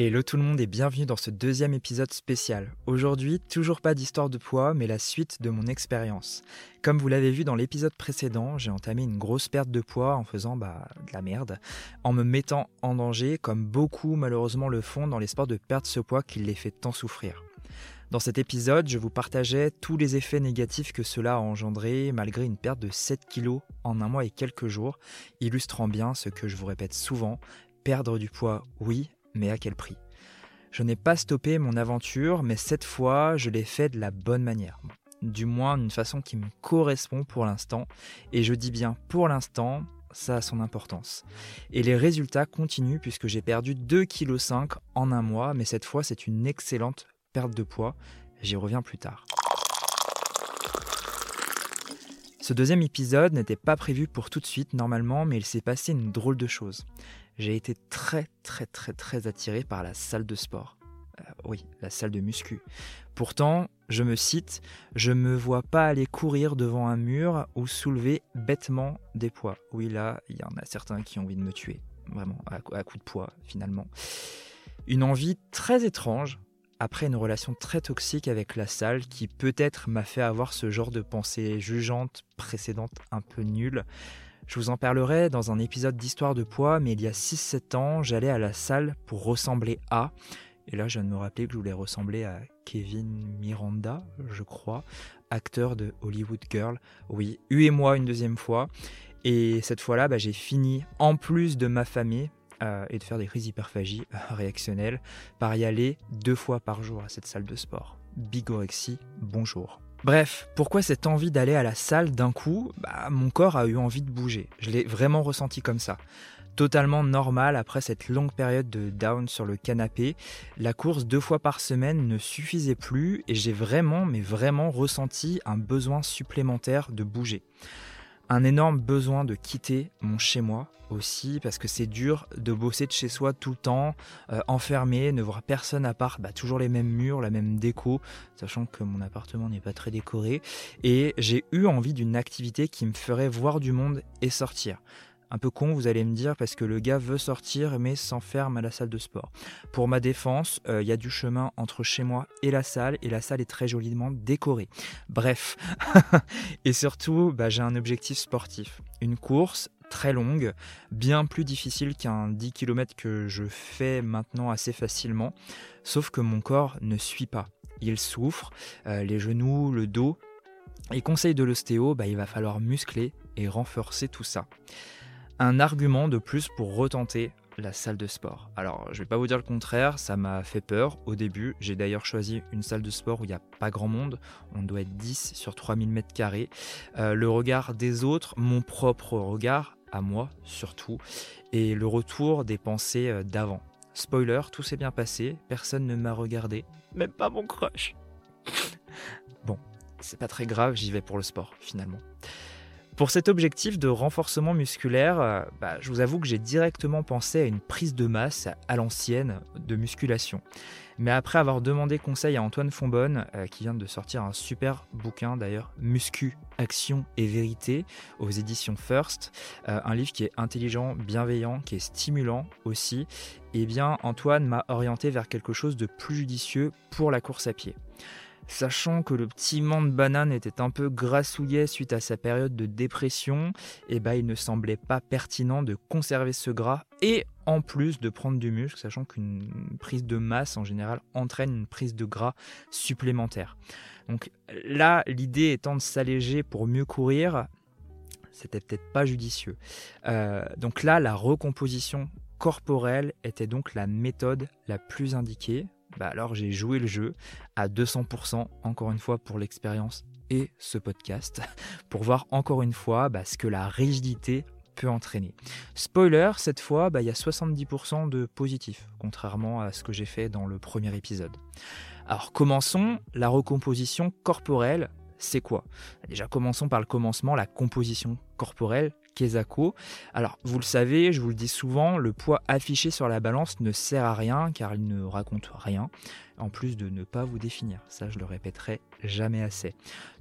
Hello tout le monde et bienvenue dans ce deuxième épisode spécial. Aujourd'hui, toujours pas d'histoire de poids, mais la suite de mon expérience. Comme vous l'avez vu dans l'épisode précédent, j'ai entamé une grosse perte de poids en faisant bah, de la merde, en me mettant en danger, comme beaucoup malheureusement le font dans les sports de perdre ce poids qui les fait tant souffrir. Dans cet épisode, je vous partageais tous les effets négatifs que cela a engendré malgré une perte de 7 kilos en un mois et quelques jours, illustrant bien ce que je vous répète souvent, perdre du poids oui, mais à quel prix? Je n'ai pas stoppé mon aventure, mais cette fois, je l'ai fait de la bonne manière. Du moins d'une façon qui me correspond pour l'instant. Et je dis bien pour l'instant, ça a son importance. Et les résultats continuent puisque j'ai perdu 2,5 kg en un mois, mais cette fois c'est une excellente perte de poids. J'y reviens plus tard. Ce deuxième épisode n'était pas prévu pour tout de suite normalement, mais il s'est passé une drôle de chose j'ai été très très très très attiré par la salle de sport. Euh, oui, la salle de muscu. Pourtant, je me cite, je me vois pas aller courir devant un mur ou soulever bêtement des poids. Oui, là, il y en a certains qui ont envie de me tuer, vraiment, à, à coup de poids, finalement. Une envie très étrange, après une relation très toxique avec la salle qui peut-être m'a fait avoir ce genre de pensée jugeante précédente un peu nulle. Je vous en parlerai dans un épisode d'Histoire de poids, mais il y a 6-7 ans, j'allais à la salle pour ressembler à. Et là, je viens de me rappeler que je voulais ressembler à Kevin Miranda, je crois, acteur de Hollywood Girl. Oui, huez-moi une deuxième fois. Et cette fois-là, bah, j'ai fini, en plus de m'affamer euh, et de faire des crises hyperphagie réactionnelles, par y aller deux fois par jour à cette salle de sport. Bigorexie, bonjour. Bref, pourquoi cette envie d'aller à la salle d'un coup? Bah, Mon corps a eu envie de bouger. Je l'ai vraiment ressenti comme ça. Totalement normal après cette longue période de down sur le canapé. La course deux fois par semaine ne suffisait plus et j'ai vraiment, mais vraiment ressenti un besoin supplémentaire de bouger un énorme besoin de quitter mon chez-moi aussi, parce que c'est dur de bosser de chez soi tout le temps, euh, enfermé, ne voir personne à part bah, toujours les mêmes murs, la même déco, sachant que mon appartement n'est pas très décoré. Et j'ai eu envie d'une activité qui me ferait voir du monde et sortir. Un peu con, vous allez me dire, parce que le gars veut sortir mais s'enferme à la salle de sport. Pour ma défense, il euh, y a du chemin entre chez moi et la salle, et la salle est très joliment décorée. Bref. et surtout, bah, j'ai un objectif sportif. Une course très longue, bien plus difficile qu'un 10 km que je fais maintenant assez facilement, sauf que mon corps ne suit pas. Il souffre, euh, les genoux, le dos. Et conseil de l'ostéo, bah, il va falloir muscler et renforcer tout ça un argument de plus pour retenter la salle de sport. Alors, je vais pas vous dire le contraire, ça m'a fait peur au début. J'ai d'ailleurs choisi une salle de sport où il n'y a pas grand monde. On doit être 10 sur 3000 mètres carrés. Euh, le regard des autres, mon propre regard, à moi surtout, et le retour des pensées euh, d'avant. Spoiler, tout s'est bien passé, personne ne m'a regardé, même pas mon crush. bon, c'est pas très grave, j'y vais pour le sport finalement. Pour cet objectif de renforcement musculaire, euh, bah, je vous avoue que j'ai directement pensé à une prise de masse à l'ancienne de musculation. Mais après avoir demandé conseil à Antoine Fonbonne, euh, qui vient de sortir un super bouquin d'ailleurs, Muscu, Action et Vérité, aux éditions First, euh, un livre qui est intelligent, bienveillant, qui est stimulant aussi, eh bien Antoine m'a orienté vers quelque chose de plus judicieux pour la course à pied. Sachant que le petit de banane était un peu grassouillet suite à sa période de dépression, eh ben il ne semblait pas pertinent de conserver ce gras et en plus de prendre du muscle, sachant qu'une prise de masse en général entraîne une prise de gras supplémentaire. Donc là, l'idée étant de s'alléger pour mieux courir, c'était peut-être pas judicieux. Euh, donc là, la recomposition corporelle était donc la méthode la plus indiquée bah alors j'ai joué le jeu à 200%, encore une fois pour l'expérience et ce podcast, pour voir encore une fois bah, ce que la rigidité peut entraîner. Spoiler, cette fois, bah, il y a 70% de positif, contrairement à ce que j'ai fait dans le premier épisode. Alors commençons, la recomposition corporelle, c'est quoi? Déjà commençons par le commencement, la composition corporelle, Alors, vous le savez, je vous le dis souvent, le poids affiché sur la balance ne sert à rien car il ne raconte rien, en plus de ne pas vous définir. Ça, je le répéterai jamais assez.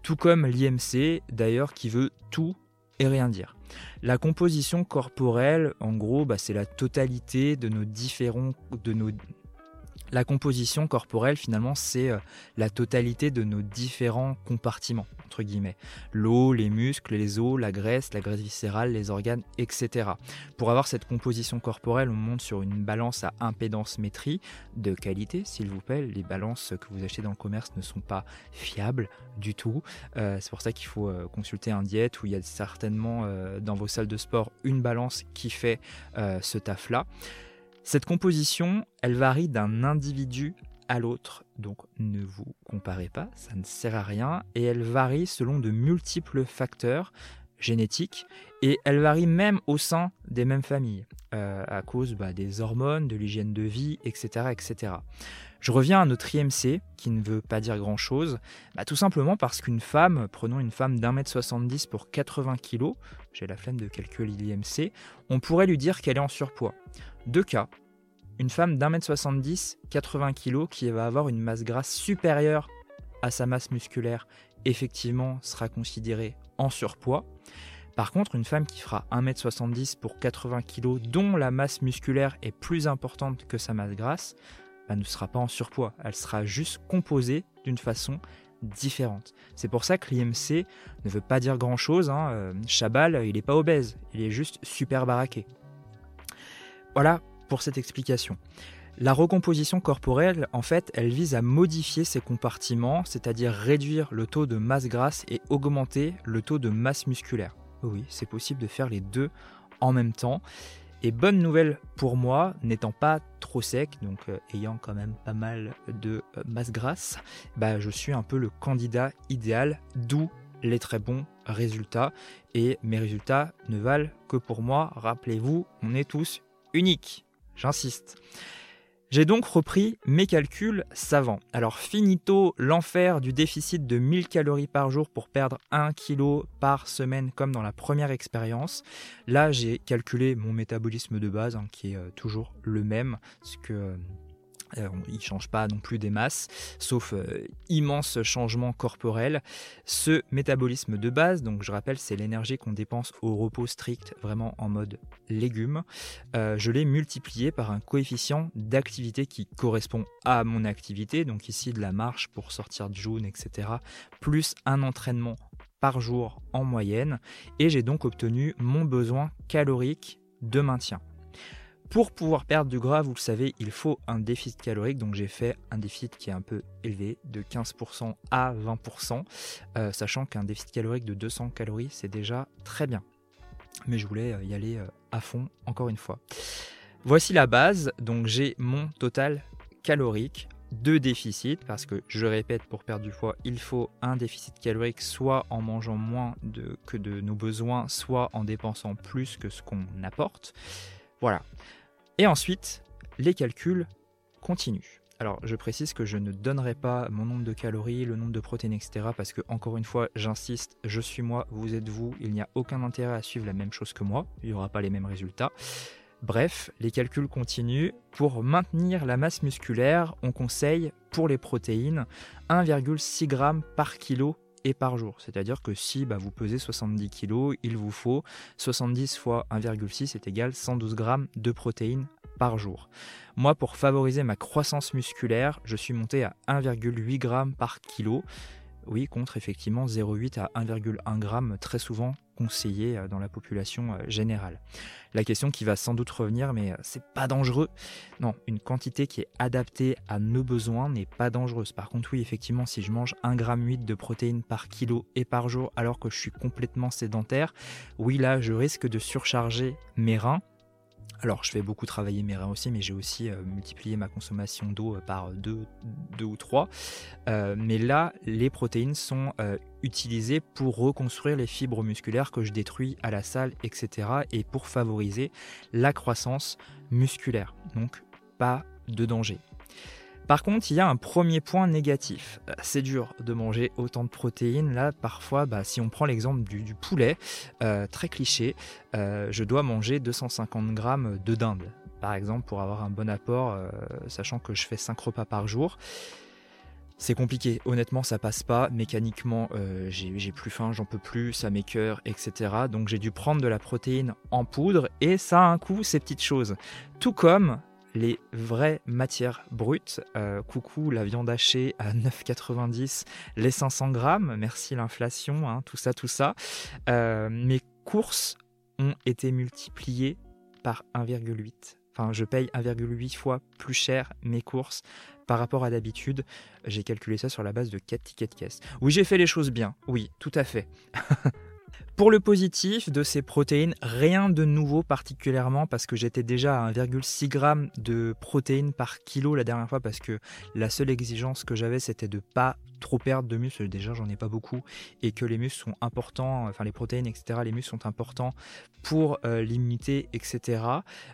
Tout comme l'IMC, d'ailleurs, qui veut tout et rien dire. La composition corporelle, en gros, bah, c'est la totalité de nos différents, de nos La composition corporelle, finalement, c'est euh, la totalité de nos différents compartiments, entre guillemets. L'eau, les muscles, les os, la graisse, la graisse viscérale, les organes, etc. Pour avoir cette composition corporelle, on monte sur une balance à impédance-métrie de qualité, s'il vous plaît. Les balances que vous achetez dans le commerce ne sont pas fiables du tout. Euh, c'est pour ça qu'il faut euh, consulter un diète où il y a certainement dans vos salles de sport une balance qui fait ce taf-là. Cette composition, elle varie d'un individu à l'autre, donc ne vous comparez pas, ça ne sert à rien, et elle varie selon de multiples facteurs génétiques, et elle varie même au sein des mêmes familles, euh, à cause bah, des hormones, de l'hygiène de vie, etc., etc. Je reviens à notre IMC, qui ne veut pas dire grand-chose, bah, tout simplement parce qu'une femme, prenons une femme d'un mètre 70 pour 80 kg, j'ai la flemme de calculer l'IMC, on pourrait lui dire qu'elle est en surpoids. Deux cas. Une femme d'un mètre 70, 80 kg, qui va avoir une masse grasse supérieure à sa masse musculaire, effectivement sera considérée en surpoids. Par contre, une femme qui fera 1m70 pour 80 kg, dont la masse musculaire est plus importante que sa masse grasse, bah, ne sera pas en surpoids. Elle sera juste composée d'une façon différente. C'est pour ça que l'IMC ne veut pas dire grand-chose. Hein. Euh, Chabal, il n'est pas obèse, il est juste super baraqué. Voilà pour cette explication. La recomposition corporelle, en fait, elle vise à modifier ces compartiments, c'est-à-dire réduire le taux de masse grasse et augmenter le taux de masse musculaire. Oui, c'est possible de faire les deux en même temps. Et bonne nouvelle pour moi, n'étant pas trop sec, donc euh, ayant quand même pas mal de euh, masse grasse, bah, je suis un peu le candidat idéal, d'où les très bons résultats. Et mes résultats ne valent que pour moi. Rappelez-vous, on est tous uniques. J'insiste. J'ai donc repris mes calculs savants. Alors finito l'enfer du déficit de 1000 calories par jour pour perdre 1 kg par semaine comme dans la première expérience. Là j'ai calculé mon métabolisme de base hein, qui est euh, toujours le même, ce que euh, il ne change pas non plus des masses, sauf euh, immense changement corporel. Ce métabolisme de base, donc je rappelle, c'est l'énergie qu'on dépense au repos strict, vraiment en mode légumes. Euh, je l'ai multiplié par un coefficient d'activité qui correspond à mon activité, donc ici de la marche pour sortir du jaune, etc., plus un entraînement par jour en moyenne, et j'ai donc obtenu mon besoin calorique de maintien. Pour pouvoir perdre du gras, vous le savez, il faut un déficit calorique. Donc j'ai fait un déficit qui est un peu élevé, de 15% à 20%, euh, sachant qu'un déficit calorique de 200 calories, c'est déjà très bien. Mais je voulais euh, y aller euh, à fond, encore une fois. Voici la base. Donc j'ai mon total calorique de déficit, parce que je répète, pour perdre du poids, il faut un déficit calorique soit en mangeant moins que de nos besoins, soit en dépensant plus que ce qu'on apporte. Voilà. Et ensuite, les calculs continuent. Alors, je précise que je ne donnerai pas mon nombre de calories, le nombre de protéines, etc. Parce que, encore une fois, j'insiste, je suis moi, vous êtes vous. Il n'y a aucun intérêt à suivre la même chose que moi. Il n'y aura pas les mêmes résultats. Bref, les calculs continuent. Pour maintenir la masse musculaire, on conseille pour les protéines 1,6 g par kilo et par jour. C'est-à-dire que si bah, vous pesez 70 kg, il vous faut 70 fois 1,6 est égal 112 g de protéines par jour. Moi, pour favoriser ma croissance musculaire, je suis monté à 1,8 g par kilo. Oui, contre effectivement 0,8 à 1,1 g très souvent conseillé euh, dans la population euh, générale. La question qui va sans doute revenir, mais euh, c'est pas dangereux. Non, une quantité qui est adaptée à nos besoins n'est pas dangereuse. Par contre, oui, effectivement, si je mange 1,8 g de protéines par kilo et par jour alors que je suis complètement sédentaire, oui, là, je risque de surcharger mes reins alors, je fais beaucoup travailler mes reins aussi, mais j'ai aussi euh, multiplié ma consommation d'eau euh, par 2 ou 3. Euh, mais là, les protéines sont utilisées pour reconstruire les fibres musculaires que je détruis à la salle, etc. et pour favoriser la croissance musculaire. Donc, pas de danger. Par contre, il y a un premier point négatif. Euh, c'est dur de manger autant de protéines. Là, parfois, bah, si on prend l'exemple du, poulet, euh, très cliché, euh, je dois manger 250 grammes de dinde, par exemple, pour avoir un bon apport, sachant que je fais 5 repas par jour. C'est compliqué, honnêtement ça passe pas, mécaniquement j'ai plus faim, j'en peux plus, ça m'écœure, etc. Donc j'ai dû prendre de la protéine en poudre et ça a un coût ces petites choses. Tout comme les vraies matières brutes. Euh, coucou la viande hachée à 9,90, les 500 grammes, merci l'inflation, hein, tout ça, tout ça. Euh, mes courses ont été multipliées par 1,8. Enfin, je paye 1,8 fois plus cher mes courses par rapport à d'habitude. J'ai calculé ça sur la base de 4 tickets de caisse. Oui, j'ai fait les choses bien. Oui, tout à fait. Pour le positif de ces protéines, rien de nouveau particulièrement parce que j'étais déjà à 1,6 g de protéines par kilo la dernière fois parce que la seule exigence que j'avais c'était de pas trop perdre de muscles, déjà j'en ai pas beaucoup, et que les muscles sont importants, enfin les protéines, etc., les muscles sont importants pour euh, l'immunité, etc.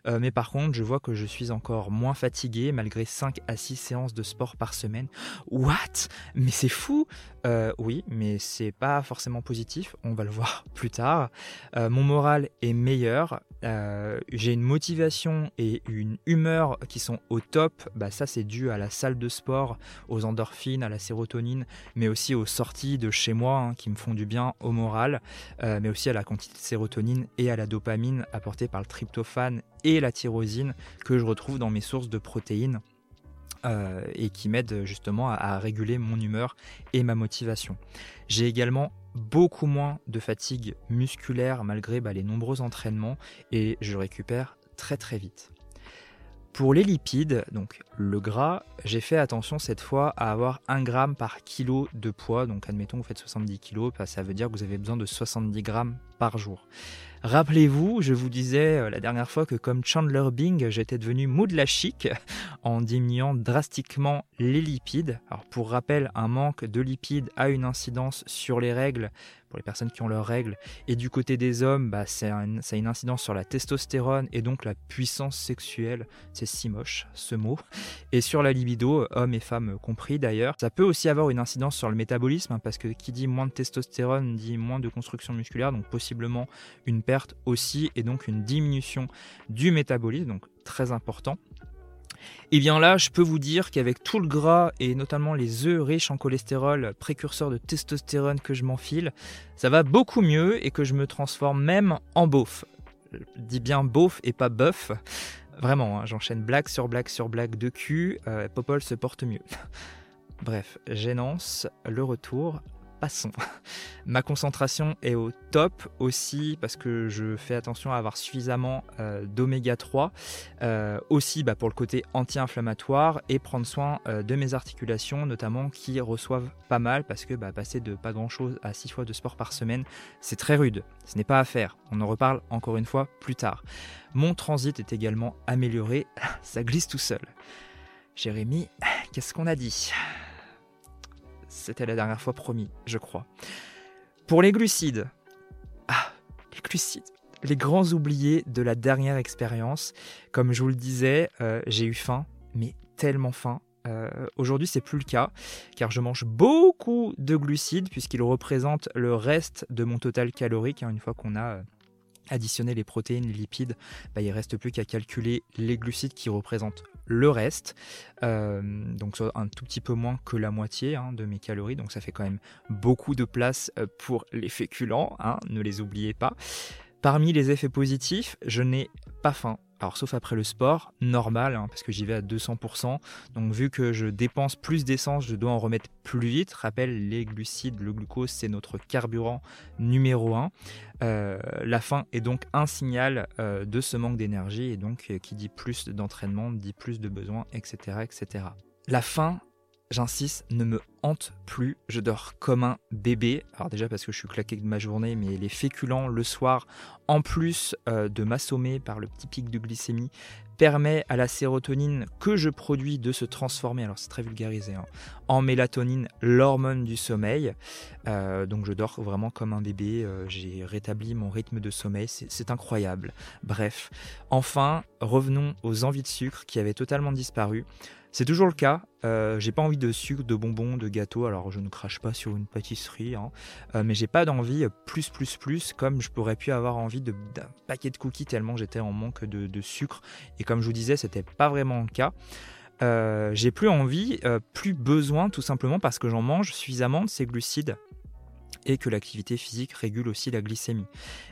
Euh, mais par contre, je vois que je suis encore moins fatigué malgré 5 à 6 séances de sport par semaine. What? Mais c'est fou euh, Oui, mais c'est pas forcément positif, on va le voir plus tard. mon moral est meilleur, j'ai une motivation et une humeur qui sont au top, bah, ça c'est dû à la salle de sport, aux endorphines, à la sérotonine mais aussi aux sorties de chez moi hein, qui me font du bien au moral, euh, mais aussi à la quantité de sérotonine et à la dopamine apportée par le tryptophane et la tyrosine que je retrouve dans mes sources de protéines. Euh, et qui m'aident justement à, réguler mon humeur et ma motivation. J'ai également beaucoup moins de fatigue musculaire malgré bah, les nombreux entraînements et je récupère très très vite. Pour les lipides, donc le gras, j'ai fait attention cette fois à avoir 1 gramme par kilo de poids. Donc admettons vous faites 70 kg, bah, ça veut dire que vous avez besoin de 70 grammes par jour. Rappelez-vous, je vous disais euh, la dernière fois que comme Chandler Bing, j'étais devenu mou la chic en diminuant drastiquement les lipides. Alors pour rappel, un manque de lipides a une incidence sur les règles pour les personnes qui ont leurs règles. Et du côté des hommes, bah, ça a une incidence sur la testostérone et donc la puissance sexuelle. C'est si moche ce mot. Et sur la libido, hommes et femmes compris d'ailleurs. Ça peut aussi avoir une incidence sur le métabolisme, hein, parce que qui dit moins de testostérone dit moins de construction musculaire, donc possiblement une perte aussi, et donc une diminution du métabolisme, donc très important. Eh bien là, je peux vous dire qu'avec tout le gras et notamment les œufs riches en cholestérol, précurseurs de testostérone que je m'enfile, ça va beaucoup mieux et que je me transforme même en beauf. Je dis bien beauf et pas bœuf. Vraiment, hein, j'enchaîne blague sur blague sur blague de cul. Euh, Popol se porte mieux. Bref, gênance, le retour Ma concentration est au top aussi parce que je fais attention à avoir suffisamment euh, d'oméga 3, euh, aussi bah, pour le côté anti-inflammatoire et prendre soin euh, de mes articulations notamment qui reçoivent pas mal parce que bah, passer de pas grand chose à 6 fois de sport par semaine c'est très rude, ce n'est pas à faire, on en reparle encore une fois plus tard. Mon transit est également amélioré, ça glisse tout seul. Jérémy, qu'est-ce qu'on a dit? C'était la dernière fois promis, je crois. Pour les glucides. Ah, les glucides. Les grands oubliés de la dernière expérience. Comme je vous le disais, euh, j'ai eu faim, mais tellement faim. Euh, aujourd'hui, c'est plus le cas, car je mange beaucoup de glucides, puisqu'ils représentent le reste de mon total calorique, hein, une fois qu'on a euh, additionner les protéines, les lipides, bah, il ne reste plus qu'à calculer les glucides qui représentent le reste. Euh, donc un tout petit peu moins que la moitié hein, de mes calories. Donc ça fait quand même beaucoup de place euh, pour les féculents, hein, ne les oubliez pas. Parmi les effets positifs, je n'ai pas faim. Alors sauf après le sport, normal, hein, parce que j'y vais à 200%. Donc vu que je dépense plus d'essence, je dois en remettre plus vite. Rappelle, les glucides, le glucose, c'est notre carburant numéro 1. Euh, la faim est donc un signal euh, de ce manque d'énergie et donc euh, qui dit plus d'entraînement, dit plus de besoins, etc. etc. La faim, j'insiste, ne me hante plus. Je dors comme un bébé. Alors déjà parce que je suis claqué de ma journée, mais les féculents le soir, en plus euh, de m'assommer par le petit pic de glycémie, permet à la sérotonine que je produis de se transformer, alors c'est très vulgarisé, hein, en mélatonine, l'hormone du sommeil. Euh, donc je dors vraiment comme un bébé, euh, j'ai rétabli mon rythme de sommeil, c'est incroyable. Bref, enfin, revenons aux envies de sucre qui avaient totalement disparu. C'est toujours le cas. Euh, j'ai pas envie de sucre, de bonbons, de gâteaux. Alors je ne crache pas sur une pâtisserie, hein. euh, mais j'ai pas d'envie plus plus plus comme je pourrais pu avoir envie d'un paquet de cookies tellement j'étais en manque de, sucre. Et comme je vous disais, c'était pas vraiment le cas. Euh, j'ai plus envie, plus besoin, tout simplement parce que j'en mange suffisamment de ces glucides et que l'activité physique régule aussi la glycémie.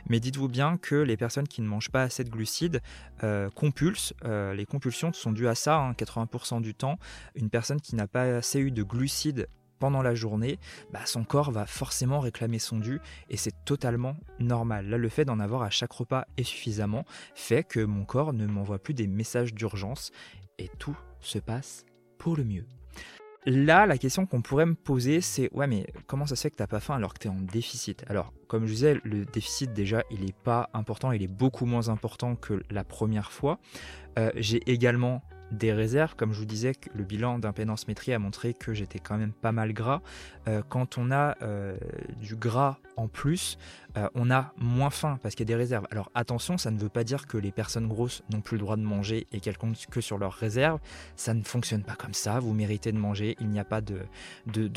Mais dites-vous bien que les personnes qui ne mangent pas assez de glucides euh, compulsent. Euh, les compulsions sont dues à ça, 80% hein, du temps. Une personne qui n'a pas assez eu de glucides pendant la journée, bah, son corps va forcément réclamer son dû et c'est totalement normal. Là, le fait d'en avoir à chaque repas et suffisamment fait que mon corps ne m'envoie plus des messages d'urgence et tout se passe pour le mieux. Là, la question qu'on pourrait me poser, c'est ouais, mais comment ça se fait que t'as pas faim alors que tu es en déficit? Alors, comme je disais, le déficit déjà, il n'est pas important, il est beaucoup moins important que la première fois. Euh, j'ai également des réserves. Comme je vous disais, le bilan d'impédance métrie a montré que j'étais quand même pas mal gras. Euh, quand on a euh, du gras en plus, euh, on a moins faim parce qu'il y a des réserves. Alors attention, ça ne veut pas dire que les personnes grosses n'ont plus le droit de manger et qu'elles comptent que sur leurs réserves. Ça ne fonctionne pas comme ça. Vous méritez de manger. Il n'y a pas de,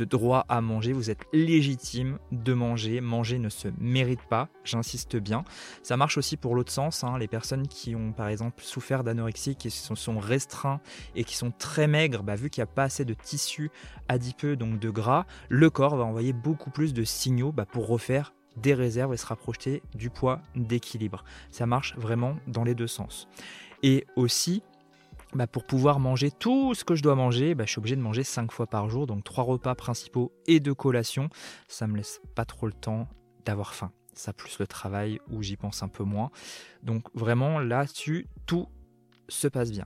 droit à manger. Vous êtes légitime de manger. Manger ne se mérite pas. J'insiste bien. Ça marche aussi pour l'autre sens. Hein. Les personnes qui ont par exemple souffert d'anorexie, qui se sont et qui sont très maigres, bah, vu qu'il n'y a pas assez de tissu adipeux, donc de gras, le corps va envoyer beaucoup plus de signaux bah, pour refaire des réserves et se rapprocher du poids d'équilibre. Ça marche vraiment dans les deux sens. Et aussi, bah, pour pouvoir manger tout ce que je dois manger, je suis obligé de manger 5 fois par jour, donc 3 repas principaux et 2 collations. Ça me laisse pas trop le temps d'avoir faim. Ça plus le travail où j'y pense un peu moins. Donc vraiment là-dessus, tout se passe bien.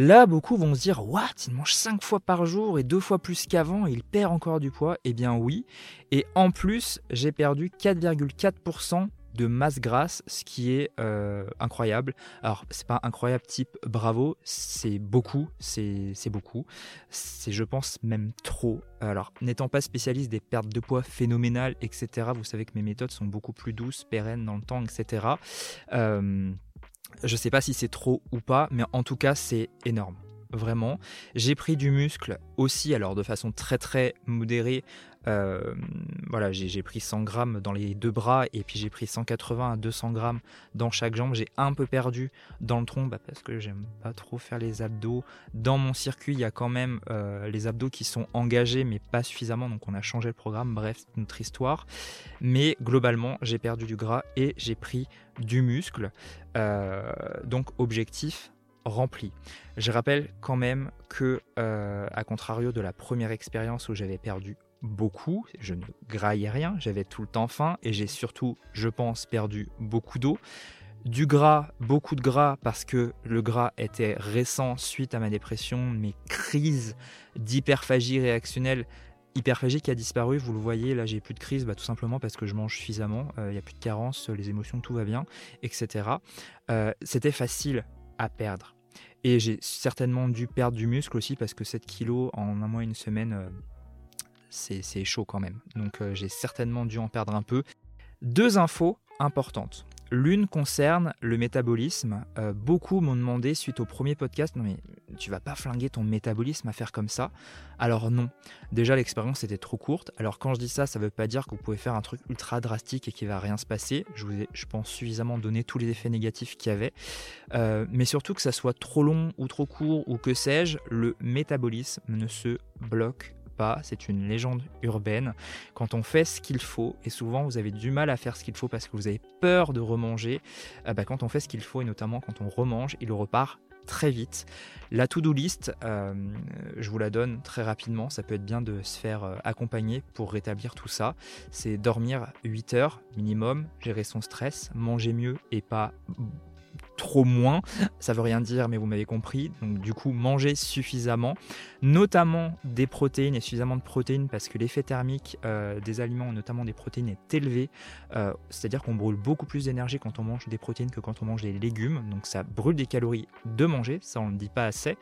Là, beaucoup vont se dire What? Il mange 5 fois par jour et 2 fois plus qu'avant il perd encore du poids Eh bien, oui. Et en plus, j'ai perdu 4,4% de masse grasse, ce qui est euh, incroyable. Alors, c'est pas incroyable type bravo, c'est beaucoup, c'est beaucoup. C'est, je pense, même trop. Alors, n'étant pas spécialiste des pertes de poids phénoménales, etc., vous savez que mes méthodes sont beaucoup plus douces, pérennes dans le temps, etc. je sais pas si c'est trop ou pas, mais en tout cas, c'est énorme. Vraiment. J'ai pris du muscle aussi, alors de façon très très modérée. Euh, voilà, j'ai pris 100 grammes dans les deux bras et puis j'ai pris 180 à 200 grammes dans chaque jambe. J'ai un peu perdu dans le tronc bah, parce que j'aime pas trop faire les abdos. Dans mon circuit, il y a quand même euh, les abdos qui sont engagés mais pas suffisamment, donc on a changé le programme. Bref, c'est notre histoire. Mais globalement, j'ai perdu du gras et j'ai pris du muscle. Euh, donc objectif rempli. Je rappelle quand même que, à contrario de la première expérience où j'avais perdu beaucoup, je ne graillais rien, j'avais tout le temps faim et j'ai surtout, je pense, perdu beaucoup d'eau. Du gras, beaucoup de gras parce que le gras était récent suite à ma dépression, mes crises d'hyperphagie réactionnelle. Hyperphagie qui a disparu, vous le voyez, là j'ai plus de crise, bah, tout simplement parce que je mange suffisamment, euh, il n'y a plus de carence, les émotions, tout va bien, etc. Euh, c'était facile à perdre. Et j'ai certainement dû perdre du muscle aussi parce que 7 kilos en un mois, une semaine, euh, c'est chaud quand même. Donc euh, j'ai certainement dû en perdre un peu. Deux infos importantes. L'une concerne le métabolisme. Euh, beaucoup m'ont demandé suite au premier podcast, non mais tu vas pas flinguer ton métabolisme à faire comme ça Alors non. Déjà l'expérience était trop courte. Alors quand je dis ça, ça veut pas dire que vous pouvez faire un truc ultra drastique et qu'il va rien se passer. Je vous ai, je pense, suffisamment donné tous les effets négatifs qu'il y avait. Euh, mais surtout que ça soit trop long ou trop court ou que sais-je, le métabolisme ne se bloque c'est une légende urbaine. Quand on fait ce qu'il faut, et souvent vous avez du mal à faire ce qu'il faut parce que vous avez peur de remanger, euh, bah, quand on fait ce qu'il faut, et notamment quand on remange, il repart très vite. La to-do list, euh, je vous la donne très rapidement, ça peut être bien de se faire euh, accompagner pour rétablir tout ça. C'est dormir 8 heures minimum, gérer son stress, manger mieux et pas trop moins. Ça veut rien dire, mais vous m'avez compris. Donc du coup, manger suffisamment, notamment des protéines et suffisamment de protéines parce que l'effet thermique euh, des aliments, notamment des protéines, est élevé. Euh, c'est-à-dire qu'on brûle beaucoup plus d'énergie quand on mange des protéines que quand on mange des légumes. Donc ça brûle des calories de manger, ça on ne dit pas assez.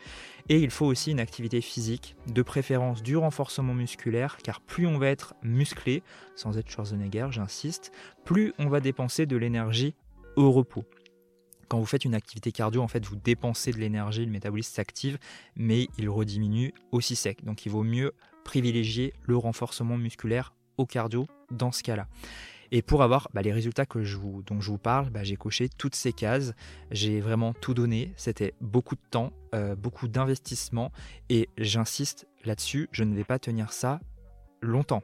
Et il faut aussi une activité physique, de préférence du renforcement musculaire, car plus on va être musclé, sans être Schwarzenegger, j'insiste, plus on va dépenser de l'énergie au repos quand vous faites une activité cardio, en fait, vous dépensez de l'énergie, le métabolisme s'active, mais il rediminue aussi sec. Donc il vaut mieux privilégier le renforcement musculaire au cardio dans ce cas-là. Et pour avoir bah, les résultats que je vous, dont je vous parle, bah, j'ai coché toutes ces cases. J'ai vraiment tout donné. C'était beaucoup de temps, euh, beaucoup d'investissement. Et j'insiste là-dessus, je ne vais pas tenir ça longtemps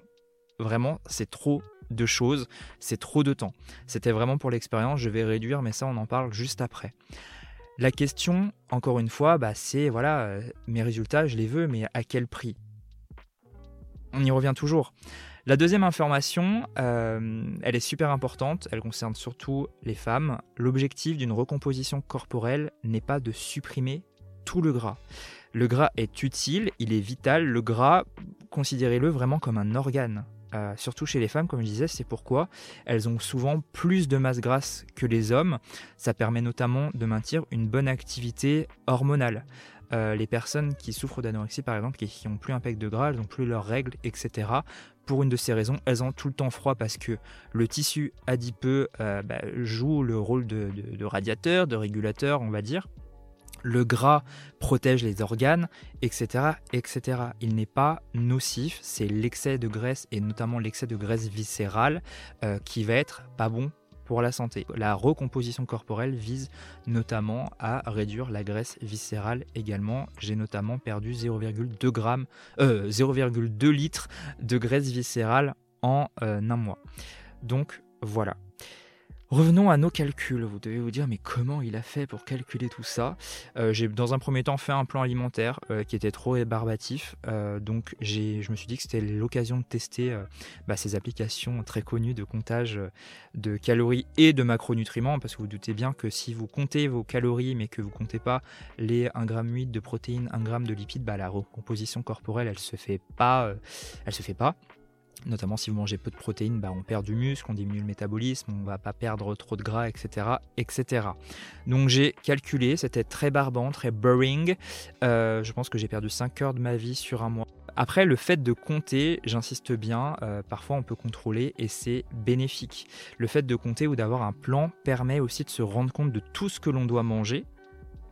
Vraiment, c'est trop de choses, c'est trop de temps. C'était vraiment pour l'expérience, je vais réduire, mais ça, on en parle juste après. La question, encore une fois, bah, c'est voilà, euh, mes résultats, je les veux, mais à quel prix? On y revient toujours. La deuxième information, euh, elle est super importante, elle concerne surtout les femmes. L'objectif d'une recomposition corporelle n'est pas de supprimer tout le gras. Le gras est utile, il est vital. Le gras, considérez-le vraiment comme un organe. Euh, surtout chez les femmes, comme je disais, c'est pourquoi elles ont souvent plus de masse grasse que les hommes. Ça permet notamment de maintenir une bonne activité hormonale. Euh, les personnes qui souffrent d'anorexie, par exemple, qui n'ont plus un pec de gras, elles n'ont plus leurs règles, etc. Pour une de ces raisons, elles ont tout le temps froid parce que le tissu adipeux euh, bah, joue le rôle de radiateur, de régulateur, on va dire le gras protège les organes, etc. etc. Il n'est pas nocif, c'est l'excès de graisse et notamment l'excès de graisse viscérale euh, qui va être pas bon pour la santé. La recomposition corporelle vise notamment à réduire la graisse viscérale également. J'ai notamment perdu 0,2 grammes, 0,2 euh, litres de graisse viscérale en euh, un mois. Donc voilà, Revenons à nos calculs. Vous devez vous dire, mais comment il a fait pour calculer tout ça? Euh, J'ai dans un premier temps fait un plan alimentaire euh, qui était trop ébarbatif. Euh, donc je me suis dit que c'était l'occasion de tester bah, ces applications très connues de comptage de calories et de macronutriments. Parce que vous, doutez bien que si vous comptez vos calories mais que vous ne comptez pas les 1,8 g de protéines, 1 g de lipides, bah, la recomposition corporelle, elle se fait pas. elle se fait pas. Notamment si vous mangez peu de protéines, bah, on perd du muscle, on diminue le métabolisme, on va pas perdre trop de gras, etc. etc. Donc j'ai calculé, c'était très barbant, très boring. Euh, je pense que j'ai perdu 5 heures de ma vie sur un mois. Après, le fait de compter, j'insiste bien, euh, parfois on peut contrôler et c'est bénéfique. Le fait de compter ou d'avoir un plan permet aussi de se rendre compte de tout ce que l'on doit manger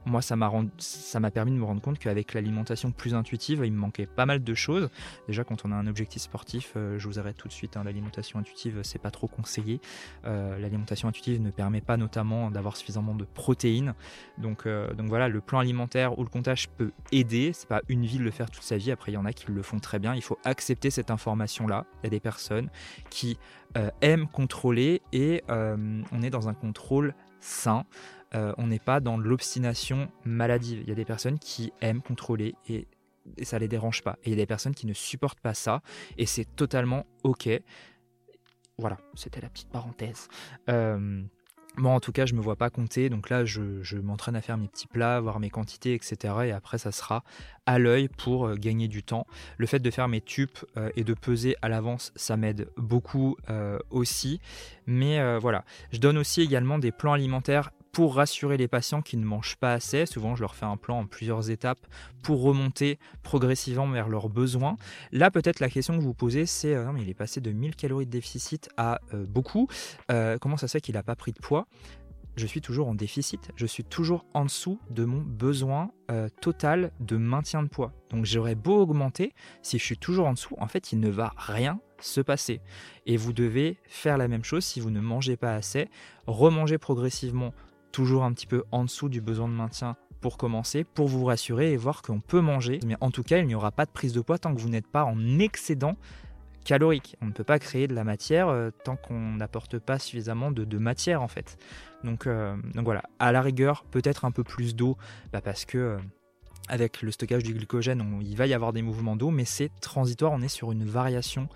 moi, ça m'a permis de me rendre compte qu'avec l'alimentation plus intuitive, il me manquait pas mal de choses. Déjà, quand on a un objectif sportif, euh, je vous arrête tout de suite. Hein, l'alimentation intuitive, c'est pas trop conseillé. Euh, l'alimentation intuitive ne permet pas notamment d'avoir suffisamment de protéines. Donc, euh, donc voilà, le plan alimentaire ou le comptage peut aider. C'est pas une vie de le faire toute sa vie. Après, il y en a qui le font très bien. Il faut accepter cette information-là. Il y a des personnes qui aiment contrôler et on est dans un contrôle sain. Euh, on n'est pas dans l'obstination maladive. Il y a des personnes qui aiment contrôler et, ça les dérange pas. Et il y a des personnes qui ne supportent pas ça et c'est totalement ok. Voilà, c'était la petite parenthèse. Euh, moi, en tout cas, je me vois pas compter. Donc là, je, m'entraîne à faire mes petits plats, voir mes quantités, etc. Et après, ça sera à l'œil pour euh, gagner du temps. Le fait de faire mes tubes et de peser à l'avance, ça m'aide beaucoup aussi. Mais voilà, je donne aussi également des plans alimentaires pour rassurer les patients qui ne mangent pas assez. Souvent, je leur fais un plan en plusieurs étapes pour remonter progressivement vers leurs besoins. Là, peut-être la question que vous posez, c'est euh, il est passé de 1000 calories de déficit à euh, beaucoup. Euh, comment ça se fait qu'il n'a pas pris de poids? Je suis toujours en déficit, je suis toujours en dessous de mon besoin total de maintien de poids. Donc j'aurais beau augmenter, si je suis toujours en dessous, en fait il ne va rien se passer. Et vous devez faire la même chose si vous ne mangez pas assez, remanger progressivement toujours un petit peu en dessous du besoin de maintien pour commencer, pour vous rassurer et voir qu'on peut manger. Mais en tout cas, il n'y aura pas de prise de poids tant que vous n'êtes pas en excédent calorique. On ne peut pas créer de la matière euh, tant qu'on n'apporte pas suffisamment de, matière en fait. Donc, euh, donc, voilà, à la rigueur, peut-être un peu plus d'eau, bah, parce que euh, avec le stockage du glycogène, il va y avoir des mouvements d'eau, mais c'est transitoire, on est sur une variation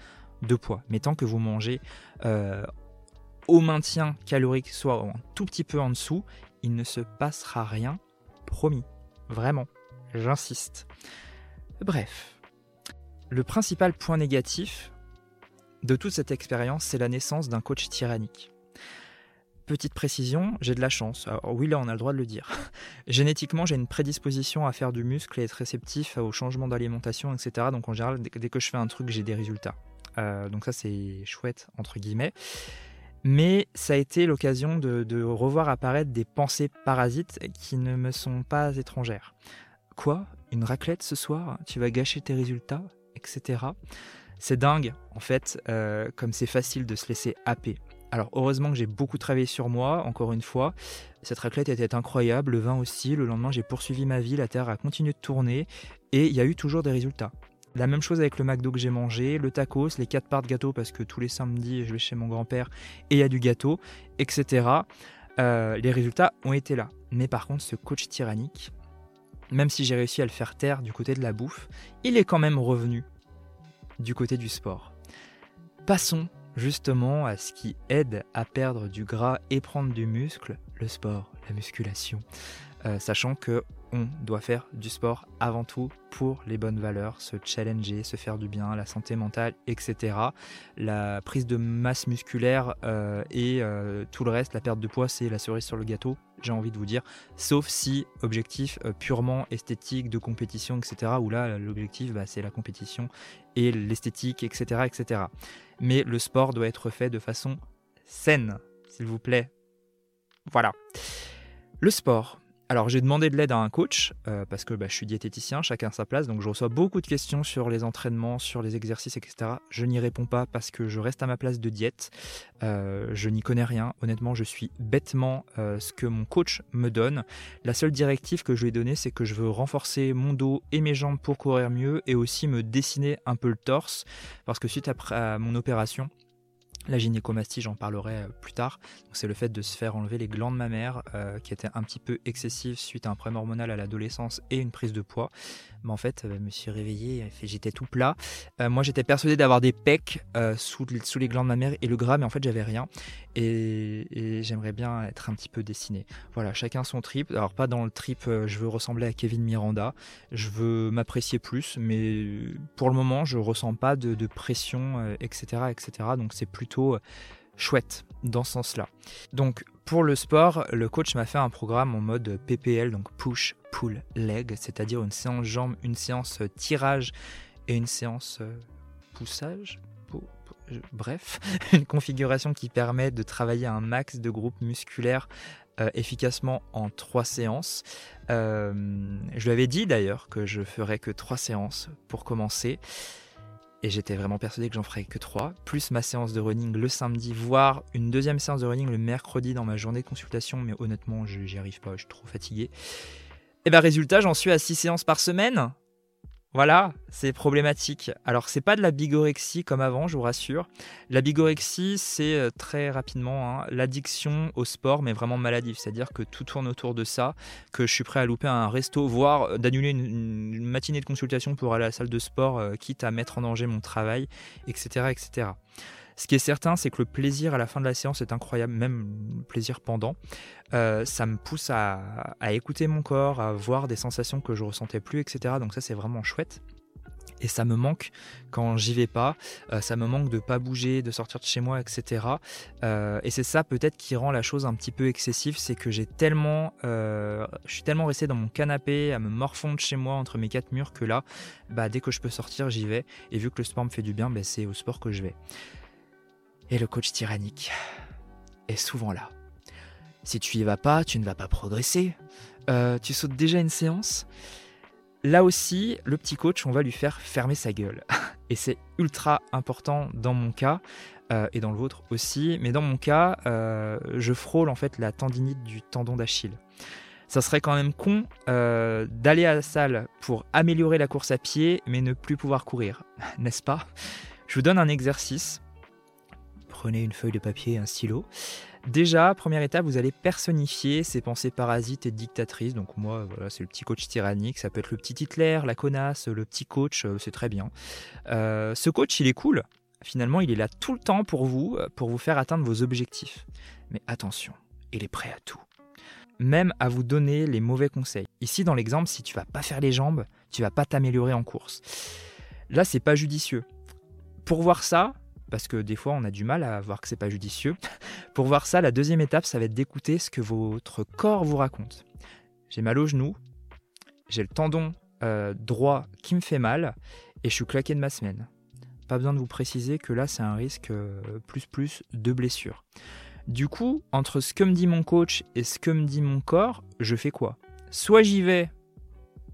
de poids. Mais tant que vous mangez au maintien calorique soit un tout petit peu en dessous, il ne se passera rien, promis. Vraiment, j'insiste. Bref, le principal point négatif de toute cette expérience, c'est la naissance d'un coach tyrannique. Petite précision, j'ai de la chance. oui, là, on a le droit de le dire. Génétiquement, j'ai une prédisposition à faire du muscle et être réceptif au changement d'alimentation, etc. Donc, en général, dès que je fais un truc, j'ai des résultats. Euh, donc, ça, c'est chouette, entre guillemets mais ça a été l'occasion de, revoir apparaître des pensées parasites qui ne me sont pas étrangères. Quoi? Une raclette ce soir? Tu vas gâcher tes résultats Etc. C'est dingue, en fait, euh, comme c'est facile de se laisser happer. Alors heureusement que j'ai beaucoup travaillé sur moi, encore une fois. Cette raclette était incroyable, le vin aussi. Le lendemain, j'ai poursuivi ma vie, la Terre a continué de tourner et il y a eu toujours des résultats. La même chose avec le McDo que j'ai mangé, le tacos, les 4 parts de gâteau parce que tous les samedis je vais chez mon grand-père et il y a du gâteau, etc. Euh, les résultats ont été là. Mais par contre, ce coach tyrannique, même si j'ai réussi à le faire taire du côté de la bouffe, il est quand même revenu du côté du sport. Passons justement à ce qui aide à perdre du gras et prendre du muscle, le sport, la musculation. Euh, sachant que on doit faire du sport avant tout pour les bonnes valeurs, se challenger, se faire du bien, la santé mentale, etc. La prise de masse musculaire euh, et euh, tout le reste, la perte de poids, c'est la cerise sur le gâteau, j'ai envie de vous dire, sauf si objectif purement esthétique, de compétition, etc. Où là, l'objectif, bah, c'est la compétition et l'esthétique, etc., etc. Mais le sport doit être fait de façon saine, s'il vous plaît. Voilà. Le sport, alors j'ai demandé de l'aide à un coach euh, parce que bah, je suis diététicien, chacun sa place, donc je reçois beaucoup de questions sur les entraînements, sur les exercices, etc. Je n'y réponds pas parce que je reste à ma place de diète. Euh, je n'y connais rien. Honnêtement, je suis bêtement euh, ce que mon coach me donne. La seule directive que je lui ai donnée, c'est que je veux renforcer mon dos et mes jambes pour courir mieux et aussi me dessiner un peu le torse parce que suite à mon opération, la gynécomastie, j'en parlerai euh, plus tard. C'est le fait de se faire enlever les glandes mammaires euh, qui étaient un petit peu excessives suite à un problème hormonal à l'adolescence et une prise de poids. Mais en fait, euh, je me suis réveillé, j'étais tout plat. moi, j'étais persuadé d'avoir des pecs sous, sous, les glandes mammaires et le gras, mais en fait, j'avais rien. Et, j'aimerais bien être un petit peu dessiné. Voilà, chacun son trip. Alors, pas dans le trip, je veux ressembler à Kevin Miranda. Je veux m'apprécier plus, mais pour le moment, je ressens pas de, de pression, etc., etc. Donc, c'est plutôt euh, chouette dans ce sens-là. Donc pour le sport, le coach m'a fait un programme en mode PPL, donc push, pull, leg, c'est-à-dire une séance jambes, une séance euh, tirage et une séance euh, poussage. Bref, une configuration qui permet de travailler un max de groupes musculaires efficacement en trois séances. je lui avais dit d'ailleurs que je ferais que trois séances pour commencer. Et j'étais vraiment persuadé que j'en ferais que 3, plus ma séance de running le samedi, voire une deuxième séance de running le mercredi dans ma journée de consultation, mais honnêtement, j'y arrive pas, je suis trop fatigué. Et bah résultat, j'en suis à 6 séances par semaine. Voilà, c'est problématique. Alors, c'est pas de la bigorexie comme avant, je vous rassure. La bigorexie, c'est euh, très rapidement hein, l'addiction au sport, mais vraiment maladif. C'est-à-dire que tout tourne autour de ça, que je suis prêt à louper un resto, voire euh, d'annuler une, matinée de consultation pour aller à la salle de sport, euh, quitte à mettre en danger mon travail, etc., etc. Ce qui est certain, c'est que le plaisir à la fin de la séance est incroyable, même le plaisir pendant. Euh, ça me pousse à, écouter mon corps, à voir des sensations que je ressentais plus, etc. Donc ça, c'est vraiment chouette. Et ça me manque quand j'y vais pas. Euh, ça me manque de pas bouger, de sortir de chez moi, etc. Euh, et c'est ça peut-être qui rend la chose un petit peu excessive, c'est que j'ai tellement, je suis tellement resté dans mon canapé à me morfondre chez moi entre mes quatre murs que là, bah, dès que je peux sortir, j'y vais. Et vu que le sport me fait du bien, bah, c'est au sport que je vais. Et le coach tyrannique est souvent là. Si tu y vas pas, tu ne vas pas progresser. Euh, tu sautes déjà une séance. Là aussi, le petit coach, on va lui faire fermer sa gueule. Et c'est ultra important dans mon cas, euh, et dans le vôtre aussi. Mais dans mon cas, euh, je frôle en fait la tendinite du tendon d'Achille. Ça serait quand même con d'aller à la salle pour améliorer la course à pied, mais ne plus pouvoir courir, n'est-ce pas? Je vous donne un exercice prenez une feuille de papier un stylo. Déjà, première étape, vous allez personnifier ces pensées parasites et dictatrices. Donc moi, voilà, c'est le petit coach tyrannique. Ça peut être le petit Hitler, la connasse, le petit coach, euh, c'est très bien. Euh, ce coach, il est cool. Finalement, il est là tout le temps pour vous, euh, pour vous faire atteindre vos objectifs. Mais attention, il est prêt à tout. Même à vous donner les mauvais conseils. Ici, dans l'exemple, si tu vas pas faire les jambes, tu vas pas t'améliorer en course. Là, c'est pas judicieux. Pour voir ça, parce que des fois on a du mal à voir que c'est pas judicieux. Pour voir ça, la deuxième étape, ça va être d'écouter ce que votre corps vous raconte. J'ai mal au genou, j'ai le tendon euh, droit qui me fait mal et je suis claqué de ma semaine. Pas besoin de vous préciser que là c'est un risque euh, plus plus de blessure. Du coup, entre ce que me dit mon coach et ce que me dit mon corps, je fais quoi? Soit j'y vais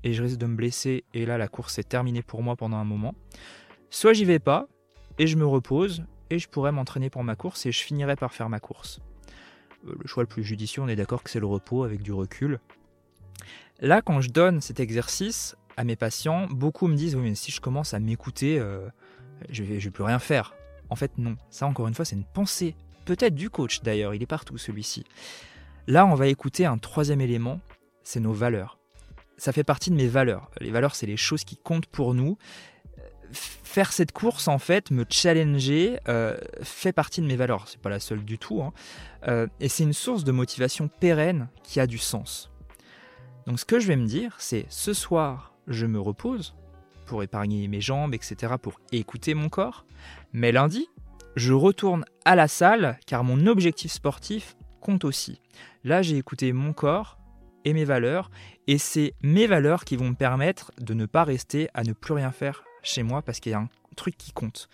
et je risque de me blesser et là la course est terminée pour moi pendant un moment. Soit j'y vais pas et je me repose et je pourrais m'entraîner pour ma course et je finirai par faire ma course. Euh, le choix le plus judicieux, on est d'accord que c'est le repos avec du recul. Là, quand je donne cet exercice, à mes patients, beaucoup me disent oui, mais si je commence à m'écouter, euh, je je vais plus rien faire. En fait, non. Ça, encore une fois, c'est une pensée. Peut-être du coach d'ailleurs, il est partout celui-ci. Là, on va écouter un troisième élément, c'est nos valeurs. Ça fait partie de mes valeurs. Les valeurs, c'est les choses qui comptent pour nous. Faire cette course, en fait, me challenger, euh, fait partie de mes valeurs. C'est pas la seule du tout. Hein. Euh, et c'est une source de motivation pérenne qui a du sens. Donc, ce que je vais me dire, c'est ce soir, je me repose pour épargner mes jambes, etc., pour écouter mon corps. Mais lundi, je retourne à la salle car mon objectif sportif compte aussi. Là, j'ai écouté mon corps et mes valeurs, et c'est mes valeurs qui vont me permettre de ne pas rester à ne plus rien faire chez moi parce qu'il y a un truc qui compte.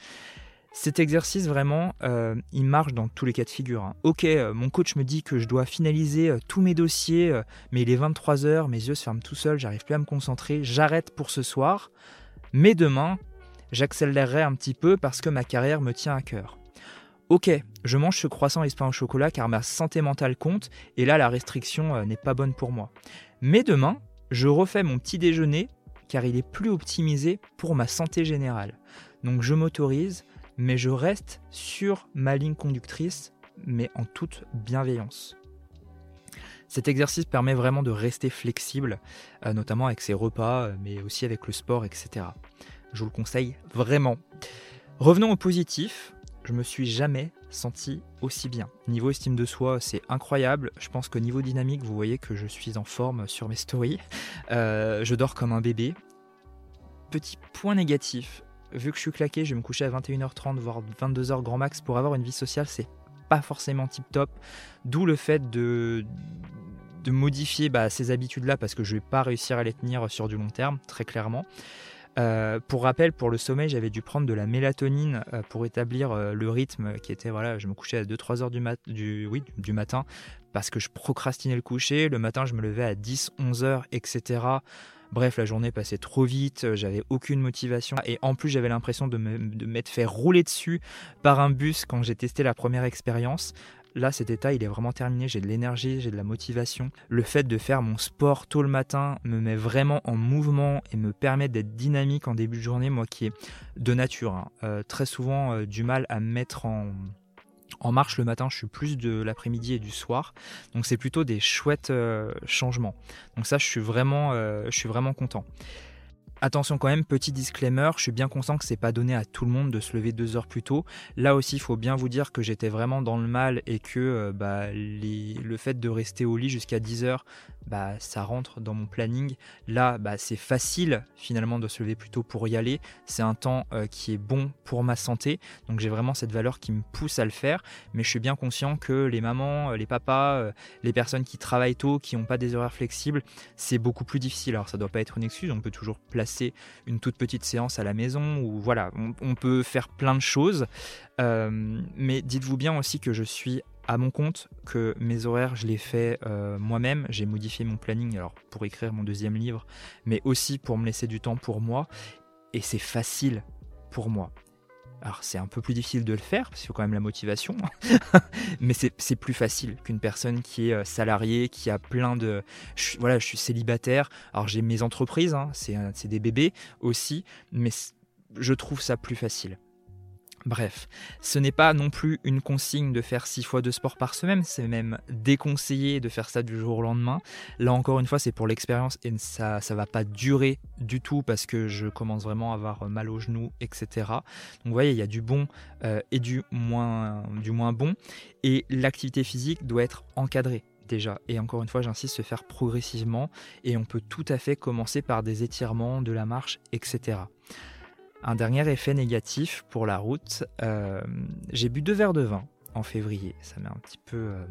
Cet exercice, vraiment, euh, il marche dans tous les cas de figure. Hein. Ok, euh, mon coach me dit que je dois finaliser euh, tous mes dossiers, mais il est 23h, mes yeux se ferment tout seuls, j'arrive plus à me concentrer, j'arrête pour ce soir. Mais demain, j'accélérerai un petit peu parce que ma carrière me tient à cœur. Ok, je mange ce croissant et ce pain au chocolat car ma santé mentale compte et là la restriction n'est pas bonne pour moi. Mais demain, je refais mon petit déjeuner car il est plus optimisé pour ma santé générale. Donc je m'autorise, mais je reste sur ma ligne conductrice, mais en toute bienveillance. Cet exercice permet vraiment de rester flexible, euh, notamment avec ses repas, mais aussi avec le sport, etc. Je vous le conseille vraiment. Revenons au positif je me suis jamais senti aussi bien. Niveau estime de soi, c'est incroyable. Je pense que niveau dynamique, vous voyez que je suis en forme sur mes stories. Euh, je dors comme un bébé. Petit point négatif, vu que je suis claqué, je vais me coucher à 21h30, voire 22h grand max pour avoir une vie sociale, c'est pas forcément tip top. D'où le fait de, modifier bah, ces habitudes-là parce que je vais pas réussir à les tenir sur du long terme, très clairement. Euh, pour rappel, pour le sommeil, j'avais dû prendre de la mélatonine euh, pour établir euh, le rythme qui était, voilà, je me couchais à 2-3 heures du, du, matin parce que je procrastinais le coucher. Le matin, je me levais à 10, 11 heures, etc. Bref, la journée passait trop vite, j'avais aucune motivation et en plus j'avais l'impression de m'être fait rouler dessus par un bus quand j'ai testé la première expérience. Là, cet état, il est vraiment terminé. J'ai de l'énergie, j'ai de la motivation. Le fait de faire mon sport tôt le matin me met vraiment en mouvement et me permet d'être dynamique en début de journée, moi qui est de nature. Hein. Euh, très souvent euh, du mal à me mettre en, marche le matin, je suis plus de l'après-midi et du soir. Donc c'est plutôt des chouettes euh, changements. Donc ça, je suis vraiment, je suis vraiment content. Attention quand même, petit disclaimer, je suis bien conscient que c'est pas donné à tout le monde de se lever deux heures plus tôt. Là aussi, il faut bien vous dire que j'étais vraiment dans le mal et que euh, bah, le fait de rester au lit jusqu'à 10 heures, bah, ça rentre dans mon planning. Là, bah, c'est facile finalement de se lever plus tôt pour y aller. C'est un temps euh, qui est bon pour ma santé. Donc j'ai vraiment cette valeur qui me pousse à le faire. Mais je suis bien conscient que les mamans, euh, les papas, les personnes qui travaillent tôt, qui n'ont pas des horaires flexibles, c'est beaucoup plus difficile. Alors ça doit pas être une excuse. On peut toujours placer une toute petite séance à la maison ou voilà, on, peut faire plein de choses. mais dites-vous bien aussi que je suis à mon compte que mes horaires, je les fais euh, moi-même. J'ai modifié mon planning alors pour écrire mon deuxième livre, mais aussi pour me laisser du temps pour moi. Et c'est facile pour moi. Alors c'est un peu plus difficile de le faire, parce qu'il faut quand même la motivation, mais c'est plus facile qu'une personne qui est euh, salariée, qui a plein de... voilà, je suis célibataire, alors j'ai mes entreprises, hein, c'est des bébés aussi, mais je trouve ça plus facile. Bref, ce n'est pas non plus une consigne de faire 6 fois de sport par semaine, c'est même déconseillé de faire ça du jour au lendemain. Là encore une fois, c'est pour l'expérience et ça ça va pas durer du tout parce que je commence vraiment à avoir mal aux genoux, etc. Donc vous voyez, il y a du bon euh, et du moins bon. Et l'activité physique doit être encadrée déjà. Et encore une fois, j'insiste, se faire progressivement. Et on peut tout à fait commencer par des étirements, de la marche, etc. Un dernier effet négatif pour la route, euh, j'ai bu deux verres de vin en février, ça met un petit peu euh,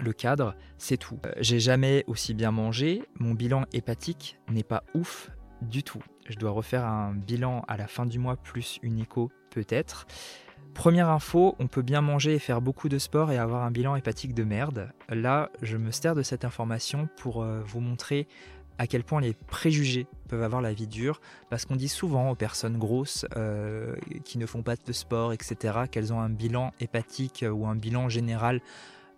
le cadre, c'est tout. Euh, j'ai jamais aussi bien mangé, mon bilan hépatique n'est pas ouf du tout. Je dois refaire un bilan à la fin du mois plus une écho peut-être. Première info, on peut bien manger et faire beaucoup de sport et avoir un bilan hépatique de merde. Là, je me sers de cette information pour vous montrer à quel point les préjugés peuvent avoir la vie dure, parce qu'on dit souvent aux personnes grosses euh, qui ne font pas de sport, etc., qu'elles ont un bilan hépatique ou un bilan général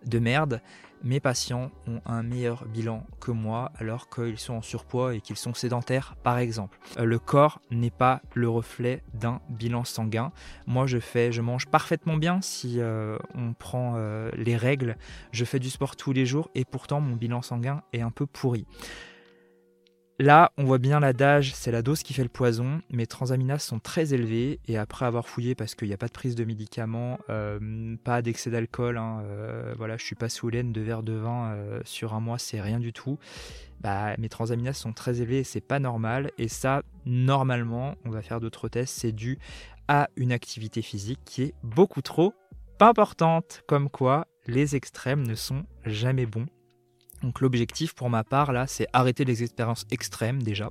de merde. mes patients ont un meilleur bilan que moi alors qu'ils sont en surpoids et qu'ils sont sédentaires par exemple. Euh, le corps n'est pas le reflet d'un bilan sanguin. Moi je fais, je mange parfaitement bien si euh, on prend euh, les règles. Je fais du sport tous les jours et pourtant mon bilan sanguin est un peu pourri. Là, on voit bien l'adage, c'est la dose qui fait le poison. Mes transaminases sont très élevées et après avoir fouillé, parce qu'il n'y a pas de prise de médicaments, euh, pas d'excès d'alcool, hein, euh, voilà, je suis pas sous laine, de verre de vin euh, sur un mois, c'est rien du tout. Bah, mes transaminases sont très élevées c'est pas normal. Et ça, normalement, on va faire d'autres tests, c'est dû à une activité physique qui est beaucoup trop importante. Comme quoi, les extrêmes ne sont jamais bons donc l'objectif pour ma part là, c'est arrêter les expériences extrêmes déjà.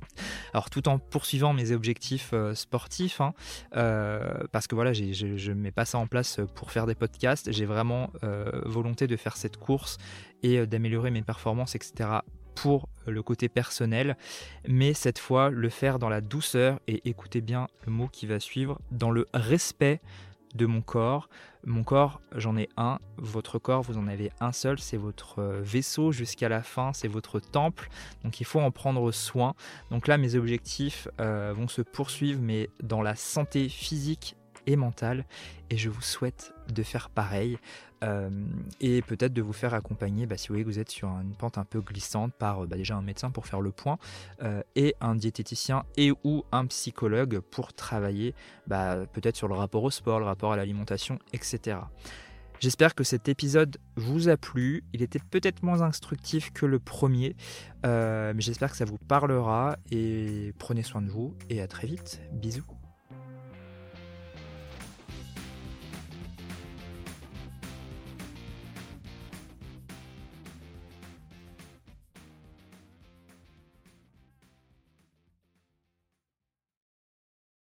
Alors tout en poursuivant mes objectifs euh, sportifs, hein, euh, parce que voilà, je ne mets pas ça en place pour faire des podcasts. J'ai vraiment euh, volonté de faire cette course et d'améliorer mes performances, etc. pour le côté personnel, mais cette fois le faire dans la douceur et écoutez bien le mot qui va suivre, dans le respect de mon corps. Mon corps, j'en ai un. Votre corps, vous en avez un seul. C'est votre euh, vaisseau jusqu'à la fin. C'est votre temple. Donc il faut en prendre soin. Donc là, mes objectifs euh, vont se poursuivre, mais dans la santé physique et mentale. Et je vous souhaite de faire pareil. Euh, et peut-être de vous faire accompagner, bah, si vous voyez que vous êtes sur une pente un peu glissante, par bah, déjà un médecin pour faire le point, euh, et un diététicien et ou un psychologue pour travailler bah, peut-être sur le rapport au sport, le rapport à l'alimentation, etc. J'espère que cet épisode vous a plu. Il était peut-être moins instructif que le premier, euh, mais j'espère que ça vous parlera et prenez soin de vous et à très vite. Bisous.